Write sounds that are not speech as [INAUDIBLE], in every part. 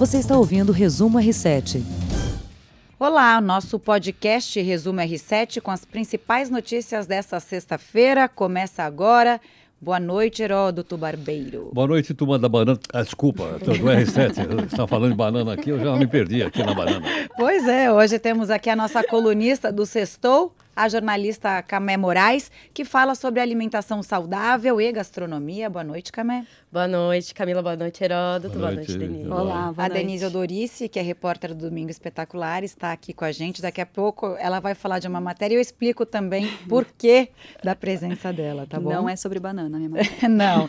Você está ouvindo o Resumo R7. Olá, nosso podcast Resumo R7 com as principais notícias desta sexta-feira começa agora. Boa noite, Heródoto Barbeiro. Boa noite, turma da banana. Ah, desculpa, do R7. [LAUGHS] Você está falando de banana aqui, eu já me perdi aqui na banana. Pois é, hoje temos aqui a nossa colunista do Sextou, a jornalista Camé Moraes, que fala sobre alimentação saudável e gastronomia. Boa noite, Camé. Boa noite, Camila. Boa noite, Heródoto. Boa, boa noite, Denise. Olá, boa A noite. Denise Odorice, que é repórter do Domingo Espetacular, está aqui com a gente. Daqui a pouco ela vai falar de uma matéria e eu explico também [LAUGHS] por que da presença dela, tá bom? Não é sobre banana, minha mãe. [LAUGHS] Não.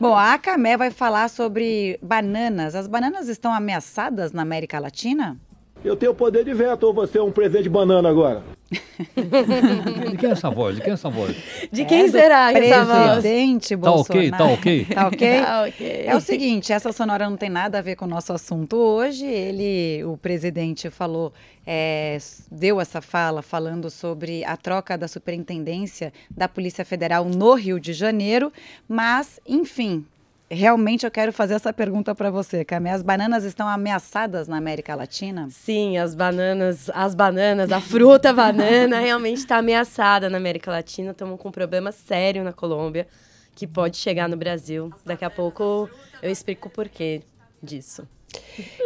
bom, a Camé vai falar sobre bananas. As bananas estão ameaçadas na América Latina? Eu tenho poder de veto ou você é um presente de banana agora? de quem é essa voz? De quem é essa voz? De quem é será essa voz? Presidente tá Bolsonaro. Tá ok, [LAUGHS] tá ok? tá ok? É o seguinte, essa sonora não tem nada a ver com o nosso assunto hoje. Ele, o presidente falou, é, deu essa fala falando sobre a troca da superintendência da Polícia Federal no Rio de Janeiro, mas, enfim, realmente eu quero fazer essa pergunta para você, Camé. As bananas estão ameaçadas na América Latina? Sim, as bananas, as bananas, a fruta banana realmente está ameaçada na América Latina. Estamos com um problema sério na Colômbia que pode chegar no Brasil. Daqui a pouco eu explico o porquê disso.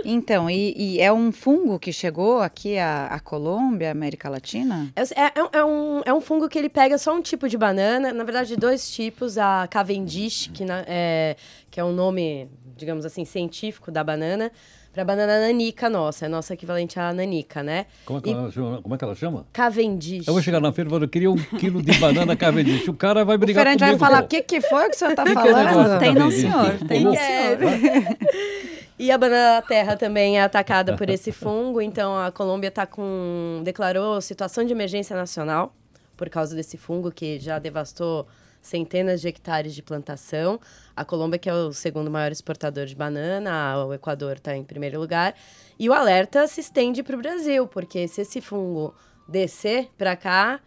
Então, e, e, é um fungo que chegou aqui à, à Colômbia, América Latina? É, é, é, um, é um fungo que ele pega só um tipo de banana, na verdade, dois tipos, a Cavendish, que, na, é, que é o um nome, digamos assim, científico da banana, para a banana nanica nossa, é nossa equivalente à nanica, né? Como é, que, e... ela, chama, como é que ela chama? Cavendish. Eu vou chegar na feira e falar, eu queria um quilo de banana Cavendish. O cara vai brigar o comigo. vai falar, o que, que foi que o senhor [LAUGHS] está falando? Tem não, senhor. Tem não, senhor. E a banana da terra também é atacada por esse [LAUGHS] fungo, então a Colômbia tá com declarou situação de emergência nacional por causa desse fungo que já devastou centenas de hectares de plantação. A Colômbia, que é o segundo maior exportador de banana, o Equador está em primeiro lugar. E o alerta se estende para o Brasil, porque se esse fungo descer para cá,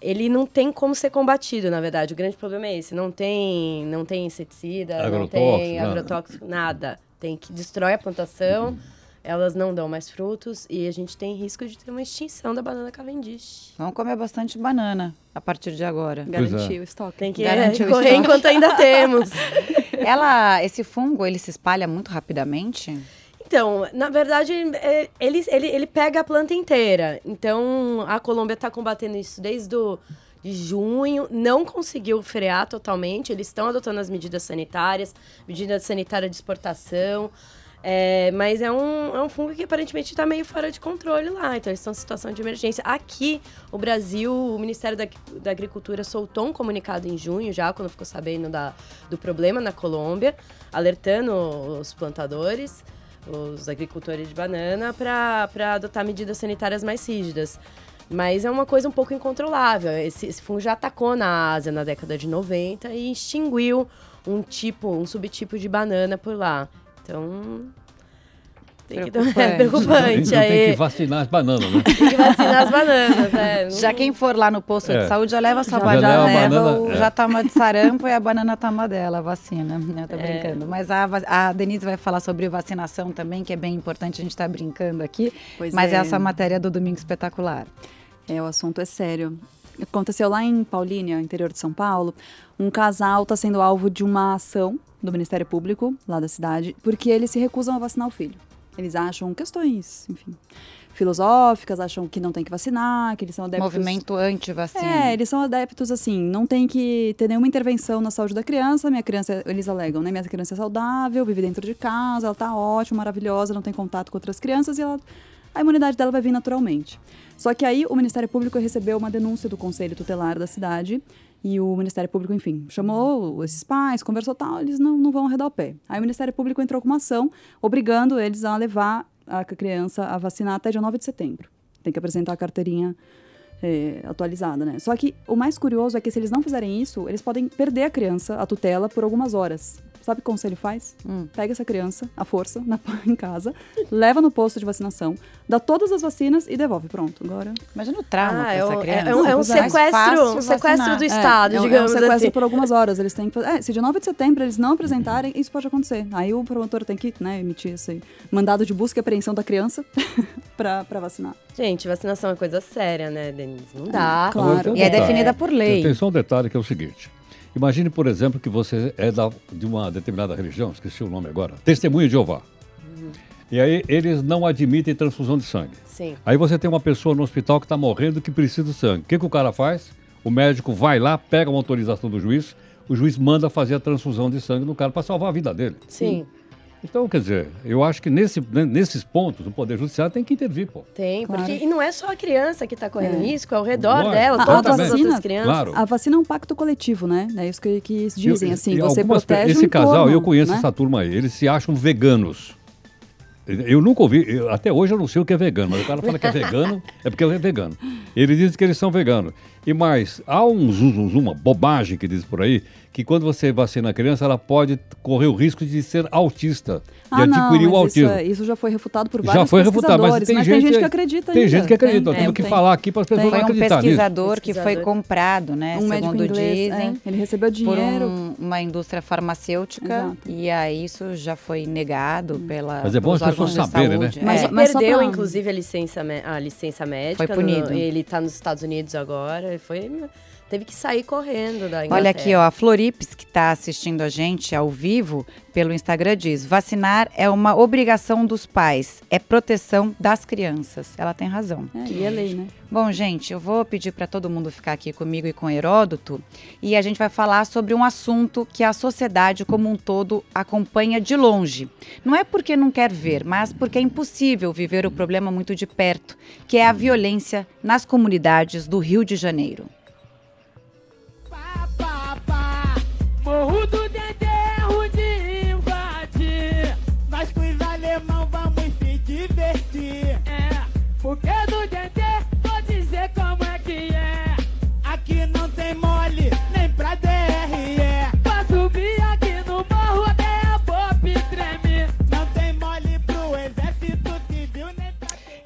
ele não tem como ser combatido, na verdade. O grande problema é esse. Não tem, não tem inseticida, não tem agrotóxico, nada tem que destrói a plantação, elas não dão mais frutos e a gente tem risco de ter uma extinção da banana Cavendish. Vamos comer bastante banana a partir de agora. Garantir é. o estoque. Tem que Garantir é, [LAUGHS] correr enquanto ainda temos. [LAUGHS] Ela, esse fungo, ele se espalha muito rapidamente? Então, na verdade, é, ele, ele, ele pega a planta inteira. Então, a Colômbia está combatendo isso desde o de junho, não conseguiu frear totalmente. Eles estão adotando as medidas sanitárias, medidas sanitárias de exportação. É, mas é um, é um fungo que aparentemente está meio fora de controle lá. Então, eles estão em situação de emergência. Aqui, o Brasil, o Ministério da, da Agricultura soltou um comunicado em junho, já quando ficou sabendo da, do problema na Colômbia, alertando os plantadores, os agricultores de banana, para adotar medidas sanitárias mais rígidas. Mas é uma coisa um pouco incontrolável. Esse, esse fungo já atacou na Ásia na década de 90 e extinguiu um tipo, um subtipo de banana por lá. Então, tem que [LAUGHS] preocupante. É preocupante. Aí. Tem que vacinar as bananas, né? tem que vacinar as bananas, é. [LAUGHS] Já quem for lá no posto é. de saúde já leva a sua banana, já leva, banana, é. já toma de sarampo e a banana toma dela, a vacina. Eu tô é. brincando. Mas a, a Denise vai falar sobre vacinação também, que é bem importante, a gente tá brincando aqui. Pois mas é. essa matéria do Domingo Espetacular. É, o assunto é sério. Aconteceu lá em Paulínia, interior de São Paulo. Um casal está sendo alvo de uma ação do Ministério Público, lá da cidade, porque eles se recusam a vacinar o filho. Eles acham questões, enfim, filosóficas, acham que não tem que vacinar, que eles são adeptos... Movimento anti-vacina. É, eles são adeptos, assim, não tem que ter nenhuma intervenção na saúde da criança, minha criança, eles alegam, né, minha criança é saudável, vive dentro de casa, ela tá ótima, maravilhosa, não tem contato com outras crianças e ela, a imunidade dela vai vir naturalmente. Só que aí o Ministério Público recebeu uma denúncia do Conselho Tutelar da cidade e o Ministério Público, enfim, chamou esses pais, conversou tal, eles não, não vão arredar o pé. Aí o Ministério Público entrou com uma ação obrigando eles a levar a criança a vacinar até dia 9 de setembro. Tem que apresentar a carteirinha é, atualizada, né? Só que o mais curioso é que se eles não fizerem isso, eles podem perder a criança, a tutela, por algumas horas Sabe o conselho faz? Hum. Pega essa criança, à força, na, [LAUGHS] em casa, leva no posto de vacinação, dá todas as vacinas e devolve. Pronto, agora. Imagina o trauma Ah, pra é, essa um, criança. é, é um, é um é. Sequestro, um sequestro do É, Estado, é, um- é um digamos sequestro assim. por algumas horas. Eles têm que fazer. É, se de 9 de setembro eles não apresentarem, isso pode acontecer. Aí o promotor tem que né, emitir esse mandado de busca e apreensão da criança [LAUGHS] pra, pra vacinar. Gente, vacinação é coisa séria, né, Denise? Não dá. Claro. E é definida por lei. Tem só um detalhe que é o seguinte. Imagine, por exemplo, que você é da, de uma determinada religião, esqueci o nome agora, Testemunha de Jeová. E aí eles não admitem transfusão de sangue. Sim. Aí você tem uma pessoa no hospital que está morrendo que precisa de sangue. O que, que o cara faz? O médico vai lá, pega uma autorização do juiz, o juiz manda fazer a transfusão de sangue no cara para salvar a vida dele. Sim. Então, quer dizer, eu acho que nesse, né, nesses pontos o Poder Judiciário tem que intervir, pô. Tem, Claro. porque e não é só a criança que está correndo É. risco, é ao redor Lógico, dela, todas as vacina, outras crianças. Claro. A vacina é um pacto coletivo, né? É isso que, que dizem, Eu- assim. e Você protege Esse o casal, entorno, eu conheço né? essa turma aí, eles se acham veganos. Eu nunca ouvi, eu- até hoje eu não sei o que é vegano, mas o cara fala que é vegano, é porque é vegano. Ele diz que eles são veganos. E mais, há um zum, uma bobagem que diz por aí, que quando você vacina a criança, ela pode correr o risco de ser autista, de Ah, não, adquirir o mas isso, autismo. é- isso já foi refutado por Já vários foi refutado, mas pesquisadores, tem, mas gente, tem gente que acredita Tem ainda. gente que acredita, Tem, eu tenho tem, que tem. falar aqui para as pessoas Tem. Foi um acreditar nisso. pesquisador que foi comprado, né, Um médico segundo inglês, dizem, é, ele recebeu por dinheiro. um- uma indústria farmacêutica Exato. e aí isso já foi negado pela Mas é bom as pessoas saberem, né? saúde. Mas- É. Só perdeu, pra- inclusive, a licença, a licença médica. Foi punido. no- ele está nos Estados Unidos agora. Foi, teve que sair correndo da Inglaterra. Olha aqui, ó, a Florips, que está assistindo a gente ao vivo pelo Instagram, diz: vacinar é uma obrigação dos pais, é proteção das crianças. Ela tem razão. É, e é lei, né? Bom, gente, eu vou pedir para todo mundo ficar aqui comigo e com Heródoto e a gente vai falar sobre um assunto que a sociedade como um todo acompanha de longe. Não é porque não quer ver, mas porque é impossível viver o problema muito de perto, que é a violência nas comunidades do Rio de Janeiro. Morro do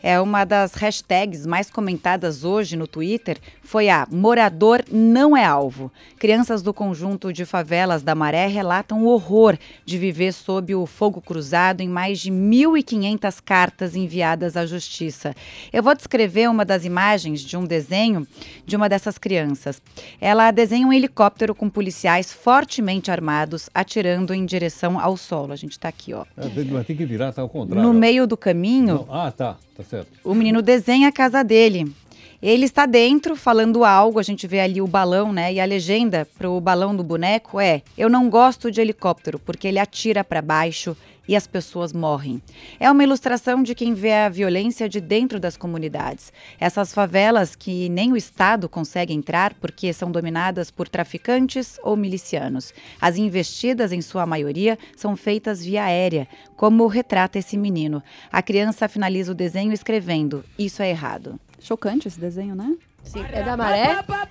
É uma das hashtags mais comentadas hoje no Twitter foi a morador não é alvo. Crianças do conjunto de favelas da Maré relatam o horror de viver sob o fogo cruzado em mais de 1.500 cartas enviadas à justiça. Eu vou descrever uma das imagens de um desenho de uma dessas crianças. Ela desenha um helicóptero com policiais fortemente armados atirando em direção ao solo. A gente está aqui, ó. É, Mas tem que virar, tá ao contrário. No meio do caminho, Não, Ah, tá, tá certo. o menino desenha a casa dele. Ele está dentro falando algo, a gente vê ali o balão, né? E a legenda para o balão do boneco é: Eu não gosto de helicóptero porque ele atira para baixo e as pessoas morrem. É uma ilustração de quem vê a violência de dentro das comunidades. Essas favelas que nem o Estado consegue entrar porque são dominadas por traficantes ou milicianos. As investidas, em sua maioria, são feitas via aérea, como retrata esse menino. A criança finaliza o desenho escrevendo: Isso é errado. Chocante esse desenho, né? Sim, é da maré? Para, pá,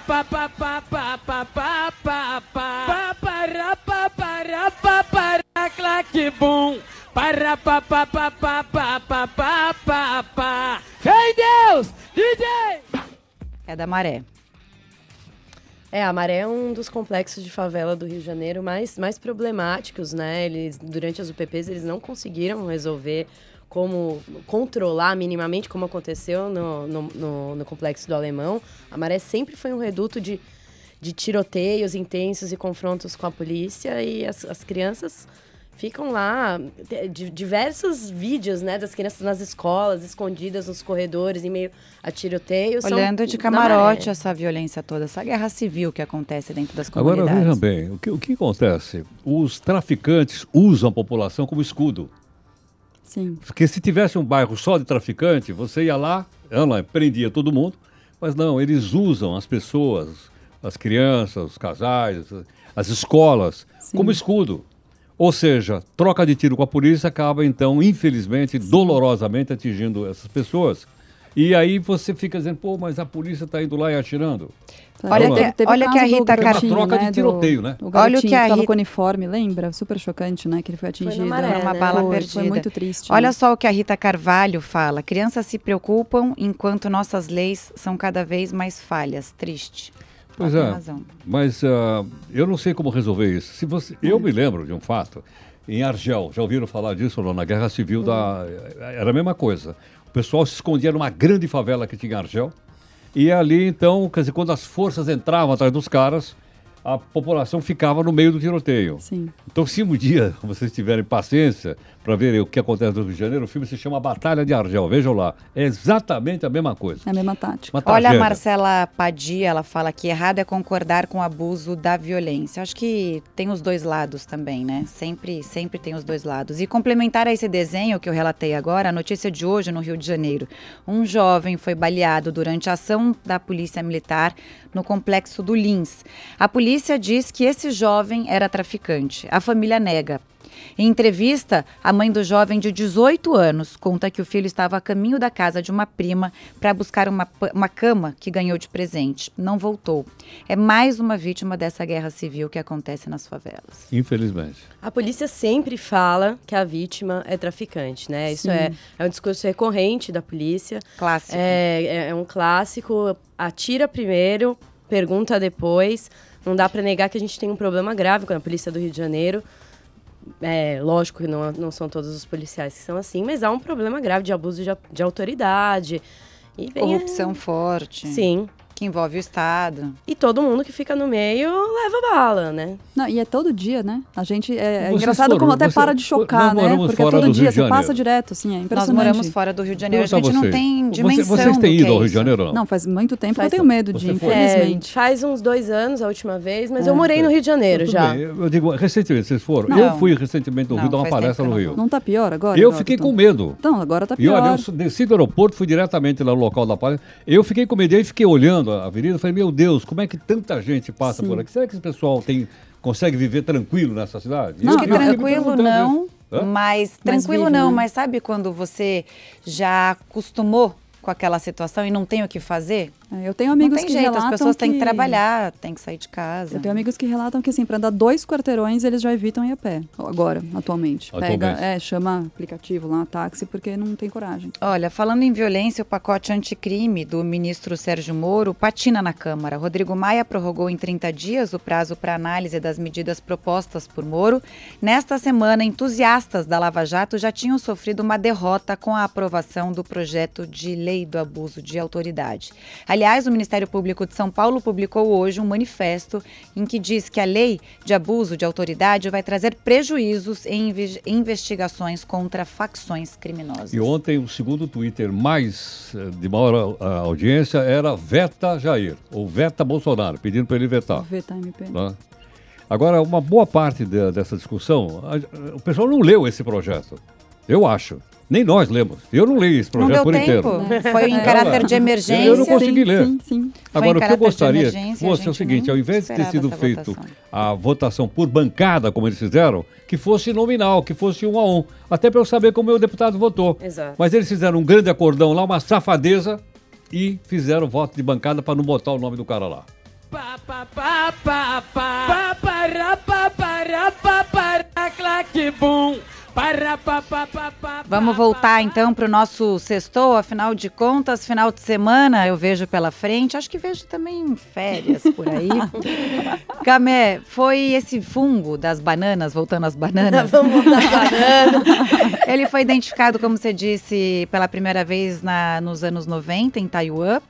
pá, pá, Para, pá, pá, pá, pá, pá, pá, pá, pá, pá. Vem Deus, DJ! É da maré. É, a Maré é um dos complexos de favela do Rio de Janeiro mais, mais problemáticos, né? Eles, durante as UPPs, eles não conseguiram resolver como controlar minimamente como aconteceu no, no, no, no complexo do Alemão. A Maré sempre foi um reduto de, de tiroteios intensos e confrontos com a polícia e as, as crianças ficam lá diversos vídeos, né, das crianças nas escolas, escondidas nos corredores, em meio a tiroteios. são Olhando de camarote Maré. essa violência toda, essa guerra civil que acontece dentro das Agora comunidades. vejam bem, o que, o que acontece? Os traficantes usam a população como escudo. Sim. Porque se tivesse um bairro só de traficante, você ia lá, ia lá, prendia todo mundo, mas não, eles usam as pessoas, as crianças, os casais, as escolas, como escudo. Ou seja, troca de tiro com a polícia acaba, então, infelizmente, dolorosamente atingindo essas pessoas. E aí você fica dizendo, pô, mas a polícia está indo lá e atirando. Olha que- Teve o olha que a Rita Car- garotinho, Troca de né, do- tiroteio, né? O Olha o que que, a Rita- com uniforme, lembra? Super chocante, né? Que ele foi atingido. Maré, Uma né? bala Foi, perdida. foi muito triste. Olha né? só o que a Rita Carvalho fala. Crianças se preocupam enquanto nossas leis são cada vez mais falhas. Triste. Pois é. razão. Mas ah, eu não sei como resolver isso. Se você, eu me lembro de um fato em Argel. Já ouviram falar disso não? Na Guerra Civil da era a mesma coisa. O pessoal se escondia numa grande favela que tinha em Argel. E ali então, quer dizer, quando as forças entravam atrás dos caras, a população ficava no meio do tiroteio. Sim. Então, se um dia [LAUGHS] vocês tiverem paciência para ver o que acontece no Rio de Janeiro, o filme se chama Batalha de Argel. Vejam lá. É exatamente a mesma coisa. É a mesma tática. Uma Olha a. Marcela Padia, ela fala que errado é concordar com o abuso da violência. Acho que tem os dois lados também, né? Sempre, sempre tem os dois lados. E complementar a esse desenho que eu relatei agora, a notícia de hoje no Rio de Janeiro. Um jovem foi baleado durante a ação da polícia militar no complexo do Lins. A polícia diz que esse jovem era traficante. A família nega. Em entrevista, a mãe do jovem de 18 anos conta que o filho estava a caminho da casa de uma prima para buscar uma, uma cama que ganhou de presente. Não voltou. É mais uma vítima dessa guerra civil que acontece nas favelas. Infelizmente. A polícia sempre fala que a vítima é traficante, né? Isso é, é um discurso recorrente da polícia. Clássico. É, é- é um clássico. Atira primeiro, pergunta depois. Não dá para negar que a gente tem um problema grave com a polícia do Rio de Janeiro. É, lógico que não, não são todos os policiais que são assim, mas há um problema grave de abuso de, de autoridade. E vem- Corrupção forte. Sim. Que envolve o Estado. E todo mundo que fica no meio leva bala, né? Não, e é todo dia, né? A gente. É, é Vocês engraçado foram- como até você- para de chocar, nós né? Porque fora todo do dia você passa direto, assim, é Nós impressionante. moramos fora do Rio de Janeiro. A gente não você? tem Você- dimensão Vocês do têm ido é ao Rio de. Janeiro não? Não, faz muito tempo Faz eu tenho medo de, Você infelizmente. É, faz uns dois anos a última vez, mas É. eu morei no Rio de Janeiro já. bem, Eu digo, recentemente, vocês foram? Não. Eu fui recentemente no Rio dar uma palestra no Rio. não tá pior agora? Eu fiquei com medo. Então, agora tá E olha, pior. eu desci do aeroporto, fui diretamente lá no local da palestra. Eu fiquei com medo, e fiquei olhando a avenida, falei, meu Deus, como é que tanta gente passa Sim. por aqui? Será que esse pessoal tem, consegue viver tranquilo nessa cidade? Não, Acho que Eu me tranquilo não, isso. Mas tranquilo vive, não, né? mas sabe quando você já acostumou com aquela situação e não tem o que fazer? É, Eu tenho amigos não tem que jeito, relatam as pessoas têm que que trabalhar, têm que sair de casa. Eu tenho amigos que relatam que, assim, para andar dois quarteirões, eles já evitam ir a pé. Agora, atualmente. Pega, Atualmente. é, chama aplicativo lá, táxi, porque não tem coragem. Olha, falando em violência, o pacote anticrime do ministro Sérgio Moro patina na Câmara. Rodrigo Maia prorrogou em 30 dias o prazo para análise das medidas propostas por Moro. Nesta semana, entusiastas da Lava Jato já tinham sofrido uma derrota com a aprovação do projeto de lei do abuso de autoridade. Aliás, o Ministério Público de São Paulo publicou hoje um manifesto em que diz que a lei de abuso de autoridade vai trazer prejuízos em inve- investigações contra facções criminosas. E ontem o segundo Twitter mais eh, de maior audiência era Veta Jair, ou Veta Bolsonaro, pedindo para ele vetar. VTMP. né? Agora, uma boa parte de- dessa discussão, a- o pessoal não leu esse projeto. Eu acho. Nem nós lemos. Eu não li esse Não projeto deu por tempo. inteiro. Foi em É. caráter de Eu emergência. não consegui sim, ler. Sim, sim. Agora, o que eu gostaria fosse o gente seguinte, ao invés de ter sido feito votação. a votação por bancada, como eles fizeram, que fosse nominal, que fosse um a um. Até para eu saber como o meu deputado votou. Exato. Mas eles fizeram um grande acordão lá, uma safadeza, e fizeram voto de bancada para não botar o nome do cara lá. Pa, pa, pa, pa, pa. Pa, para, pa, para, pa, para, claque, bum. Para, pa, pa, pa, pa, Vamos voltar então para o nosso sextou, afinal de contas, final de semana eu vejo pela frente, acho que vejo também férias por aí. Camé, foi esse fungo das bananas, voltando às bananas, Vamos botar banana. ele foi identificado, como você disse, pela primeira vez na, nos anos 90 em Taiwan,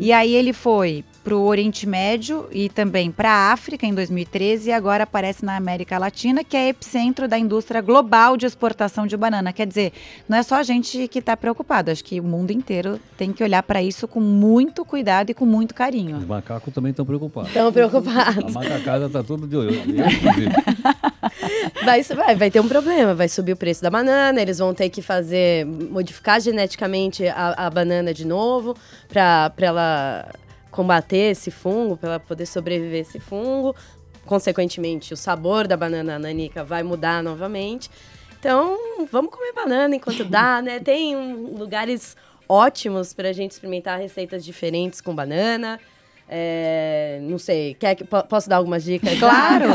e aí ele foi para o Oriente Médio e também para a África em 2013 e agora aparece na América Latina, que é epicentro da indústria global de exportação de banana. Quer dizer, não é só a gente que está preocupado, acho que o mundo inteiro tem que olhar para isso com muito cuidado e com muito Os carinho. macacos também estão preocupados. Estão A preocupados. macacada está tudo de olho. [LAUGHS] Vai, vai, vai ter um problema, vai subir o preço da banana, eles vão ter que fazer, modificar geneticamente a, a banana de novo para ela combater esse fungo, para ela poder sobreviver a esse fungo. Consequentemente, o sabor da banana nanica vai mudar novamente. Então, vamos comer banana enquanto dá, né? [LAUGHS] Tem um- lugares ótimos pra gente experimentar receitas diferentes com banana. É, não sei, quer que, po- posso dar algumas dicas? [LAUGHS] Claro!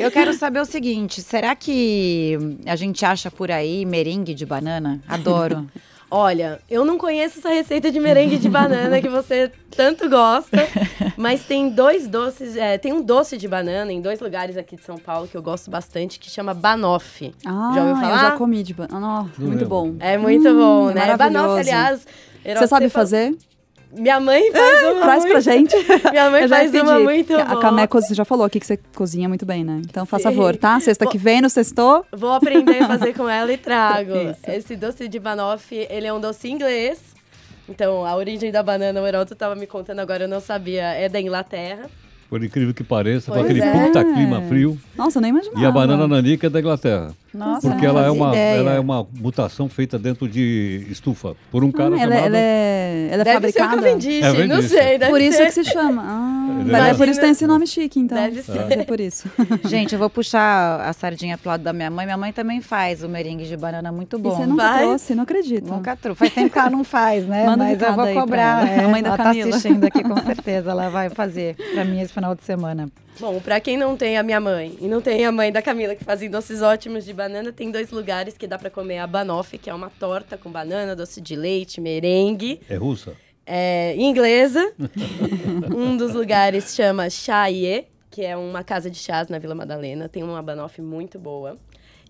Eu quero saber o seguinte: será que a gente acha por aí merengue de banana? Adoro. [LAUGHS] Olha, eu não conheço essa receita de merengue de banana que você tanto gosta, [LAUGHS] mas tem dois doces, é, tem um doce de banana em dois lugares aqui de São Paulo que eu gosto bastante, que chama banoffee. Ah, já ouviu eu falar? já comi de banana. Não muito bom. É muito Hum, bom, né? Banoffee, aliás... Você sabe fa- fazer? Minha mãe faz uma Traz pra muito- gente. [LAUGHS] Minha mãe faz uma muito A cozi- já falou aqui que você cozinha muito bem, né? Então, faça favor, tá? Sexta que vem, no sextou. Vou aprender a fazer com ela e trago. Isso. Esse doce de banoffee, ele é um doce inglês. Então, a origem da banana, o Heraldo tava me contando agora, eu não sabia, é da Inglaterra. Por incrível que pareça, com Pois aquele é. puta clima frio. Nossa, eu nem imaginava. E a banana nanica é da Inglaterra. Nossa, Porque não ela é, uma, ideia. ela é uma mutação feita dentro de estufa. Por um Ah, cara ela, chamado... ela é, ela é deve ser o fabricada. Cavendish, É, não sei, deve Por isso ser. que se chama. Ah, mas é- é por isso que tem esse nome chique, então. Deve ser. É por isso. [LAUGHS] Gente, eu vou puxar a sardinha pro lado da minha mãe. Minha mãe também faz o merengue de banana muito E bom. você nunca Vai? trouxe, não acredito. Nunca trouxe. Faz tempo que ela não faz, né? Manda um Mas eu vou cobrar. ela. é. A mãe da ela Camila. tá assistindo aqui, com certeza. Ela vai fazer pra mim esse final de semana. Bom, pra quem não tem a minha mãe e não tem a mãe da Camila que fazem doces ótimos de banana, tem dois lugares que dá pra comer a banoffee, que é uma torta com banana, doce de leite, merengue, É russa? É, inglesa. um dos lugares chama Chaie, que é uma casa de chás na Vila Madalena. Tem uma banoffee muito boa.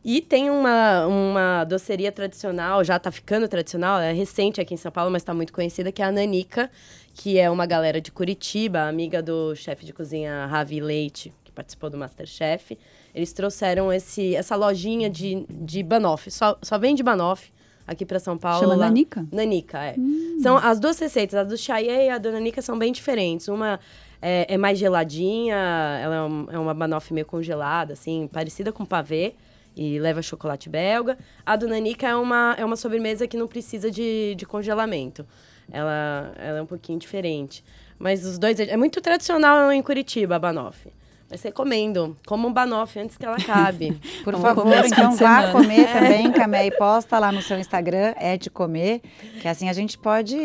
E tem uma, uma doceria tradicional, já tá ficando tradicional, é recente aqui em São Paulo, mas tá muito conhecida, que é a Nanica, que é uma galera de Curitiba, amiga do chefe de cozinha Ravi Leite, que participou do Masterchef. Eles trouxeram esse, essa lojinha de, de banoffee, só, só vende banoffee aqui para São Paulo. Chama lá- Nanica? Nanica, é. São as duas receitas, a do Chaie e a da Nanica são bem diferentes. Uma é, é mais geladinha, ela é, um- é uma banoffee meio congelada, assim, parecida com pavê. E leva chocolate belga. A do Nanica é uma, é uma sobremesa que não precisa de, de congelamento. Ela, ela é um pouquinho diferente. Mas os dois... É muito tradicional em Curitiba, a banoffee. Mas recomendo. Coma um banoffee antes que ela acabe. [LAUGHS] Por Vamos favor, então vá comer [LAUGHS] também, Camé, e posta lá no seu Instagram, é de comer, que assim a gente pode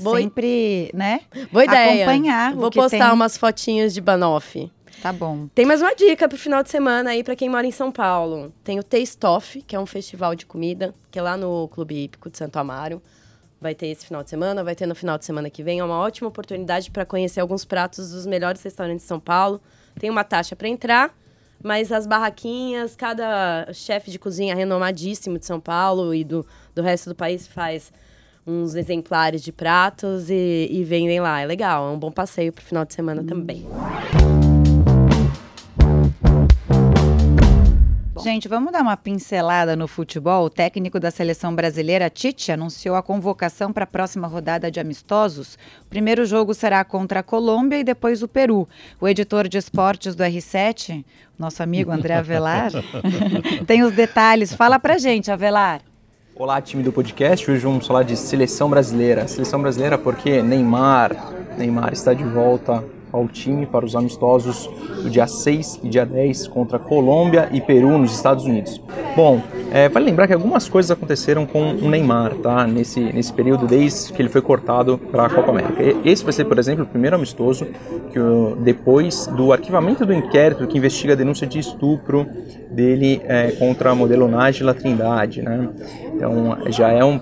Boa i- sempre, né? Boa ideia. Acompanhar Vou o que postar tem. umas fotinhas de banoffee. Tá bom. Tem mais uma dica pro final de semana aí pra quem mora em São Paulo. Tem o Taste Off, que é um festival de comida, que é lá no Clube Hípico de Santo Amaro. Vai ter esse final de semana, vai ter no final de semana que vem. É uma ótima oportunidade para conhecer alguns pratos dos melhores restaurantes de São Paulo. Tem uma taxa para entrar, mas as barraquinhas, cada chefe de cozinha renomadíssimo de São Paulo e do, do resto do país faz uns exemplares de pratos e, e vendem lá. É legal, é um bom passeio pro final de semana também. Gente, vamos dar uma pincelada no futebol. O técnico da seleção brasileira, Tite, anunciou a convocação para a próxima rodada de amistosos. O primeiro jogo será contra a Colômbia e depois o Peru. O editor de esportes do R7, nosso amigo André Avelar, [LAUGHS] tem os detalhes. Fala pra gente, Avelar. Olá, time do podcast. Hoje vamos falar de seleção brasileira. Seleção brasileira porque Neymar, Neymar está de volta ao time para os amistosos do dia 6 e dia 10 contra Colômbia e Peru nos Estados Unidos. Bom, é, vale lembrar que algumas coisas aconteceram com o Neymar, tá? Nesse, nesse período desde que ele foi cortado para a Copa América. Esse vai ser, por exemplo, o primeiro amistoso que depois do arquivamento do inquérito que investiga a denúncia de estupro dele é, contra a modelo Nájila Trindade, né? Então já é um,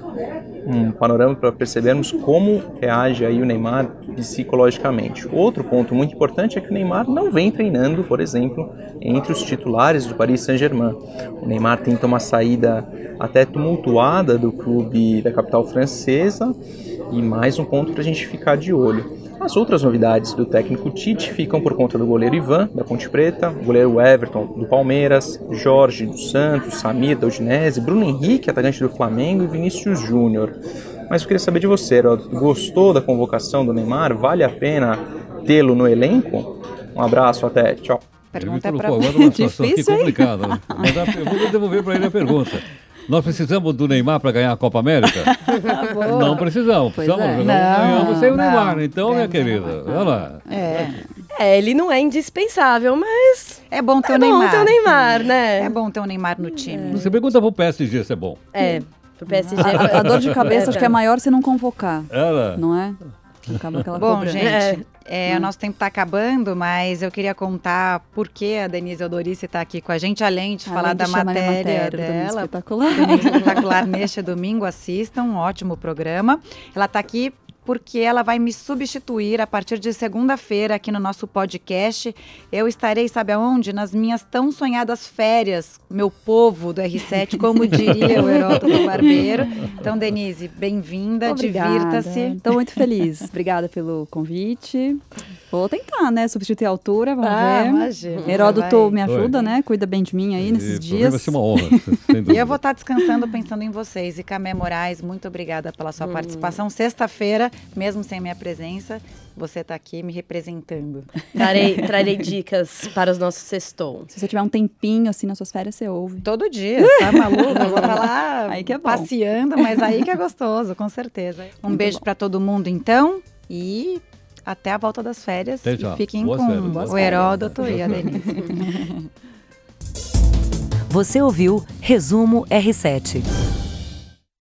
um panorama para percebermos como reage aí o Neymar psicologicamente. Outro ponto muito importante é que o Neymar não vem treinando, por exemplo, entre os titulares do Paris Saint-Germain. O Neymar tenta uma saída até tumultuada do clube da capital francesa e mais um ponto para a gente ficar de olho. As outras novidades do técnico Tite ficam por conta do goleiro Ivan, da Ponte Preta, o goleiro Everton, do Palmeiras, Jorge, do Santos, Samir, da Udinese, Bruno Henrique, atacante do Flamengo e Vinícius Júnior. Mas eu queria saber de você, Heródoto. Gostou da convocação do Neymar? Vale a pena tê-lo no elenco? Um abraço, até. Tchau. Ele Pergunta me é pra colocou agora numa situação aqui Difícil, complicada. Né? Eu vou devolver para ele a pergunta. Nós precisamos do Neymar para ganhar a Copa América? Não precisamos. Pois precisamos é. não, Não, ganhamos sem o não. Neymar. Então, minha querida, olha lá. É, É, ele não é indispensável, mas é bom ter é o bom Neymar. ter o Neymar, né? É bom ter o Neymar no time. Você pergunta pro PSG se é bom. É. Pro PSG. A, a dor de [LAUGHS] cabeça acho que é maior se não convocar, Era. não é? Acaba aquela Bom, cobrança. gente, é, o nosso tempo está acabando, mas eu queria contar por que a Denise Eudorice está aqui com a gente, além de Além falar de da matéria, também dela. espetacular. Espetacular neste domingo, assistam, um ótimo programa. Ela está aqui porque ela vai me substituir a partir de segunda-feira aqui no nosso podcast. Eu estarei, sabe aonde? Nas minhas tão sonhadas férias, meu povo do R7, como diria o Heródoto Barbeiro. Então, Denise, bem-vinda, divirta-se. Estou muito feliz. Obrigada pelo convite. Vou tentar, né? Substituir a altura, vamos Ah, ver. imagina, Heródoto vai- me ajuda, Oi. né? Cuida bem de mim aí nesses E mim dias. Vai ser uma honra. [LAUGHS] E eu vou estar descansando pensando em vocês. E Camé Moraes, muito obrigada pela sua participação. Sexta-feira, mesmo sem minha presença, você está aqui me representando. Trarei, [LAUGHS] trarei dicas para os nossos sextou. Se você tiver um tempinho assim nas suas férias, você ouve. Todo dia, [LAUGHS] tá maluco? Eu vou estar lá [LAUGHS] Aí que é bom. passeando, mas aí que é gostoso, com certeza. Um Muito beijo para todo mundo, então. E até a volta das férias. Até e já. fiquem Boas com férias. o Boas Heródoto e a Denise. Você ouviu Resumo R7.